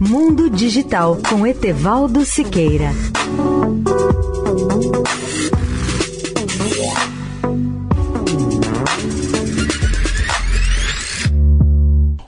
Mundo Digital com Etevaldo Siqueira.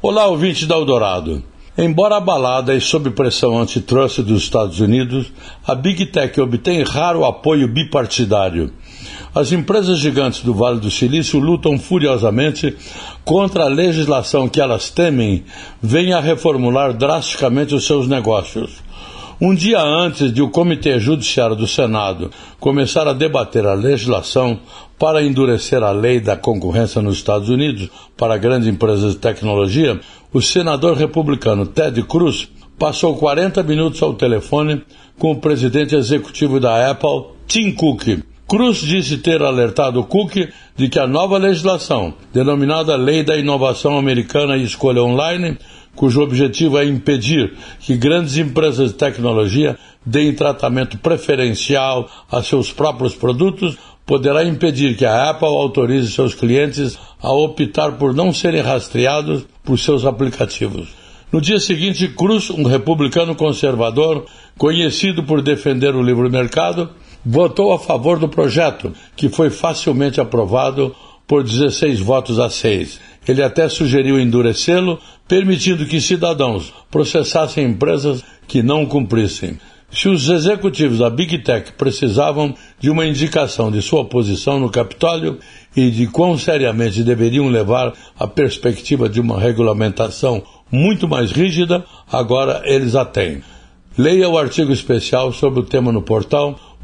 Olá, ouvinte da Eldorado. Embora abalada e sob pressão antitrust dos Estados Unidos, a Big Tech obtém raro apoio bipartidário. As empresas gigantes do Vale do Silício lutam furiosamente contra a legislação que elas temem venha a reformular drasticamente os seus negócios. Um dia antes de o Comitê Judiciário do Senado começar a debater a legislação para endurecer a lei da concorrência nos Estados Unidos para grandes empresas de tecnologia, o senador republicano Ted Cruz passou 40 minutos ao telefone com o presidente executivo da Apple, Tim Cook. Cruz disse ter alertado Cook de que a nova legislação, denominada Lei da Inovação Americana e Escolha Online, cujo objetivo é impedir que grandes empresas de tecnologia deem tratamento preferencial a seus próprios produtos, poderá impedir que a Apple autorize seus clientes a optar por não serem rastreados por seus aplicativos. No dia seguinte, Cruz, um republicano conservador, conhecido por defender o livre mercado, votou a favor do projeto, que foi facilmente aprovado por 16 votos a 6. Ele até sugeriu endurecê-lo, permitindo que cidadãos processassem empresas que não cumprissem. Se os executivos da Big Tech precisavam de uma indicação de sua posição no Capitólio e de quão seriamente deveriam levar a perspectiva de uma regulamentação muito mais rígida, agora eles a têm. Leia o artigo especial sobre o tema no portal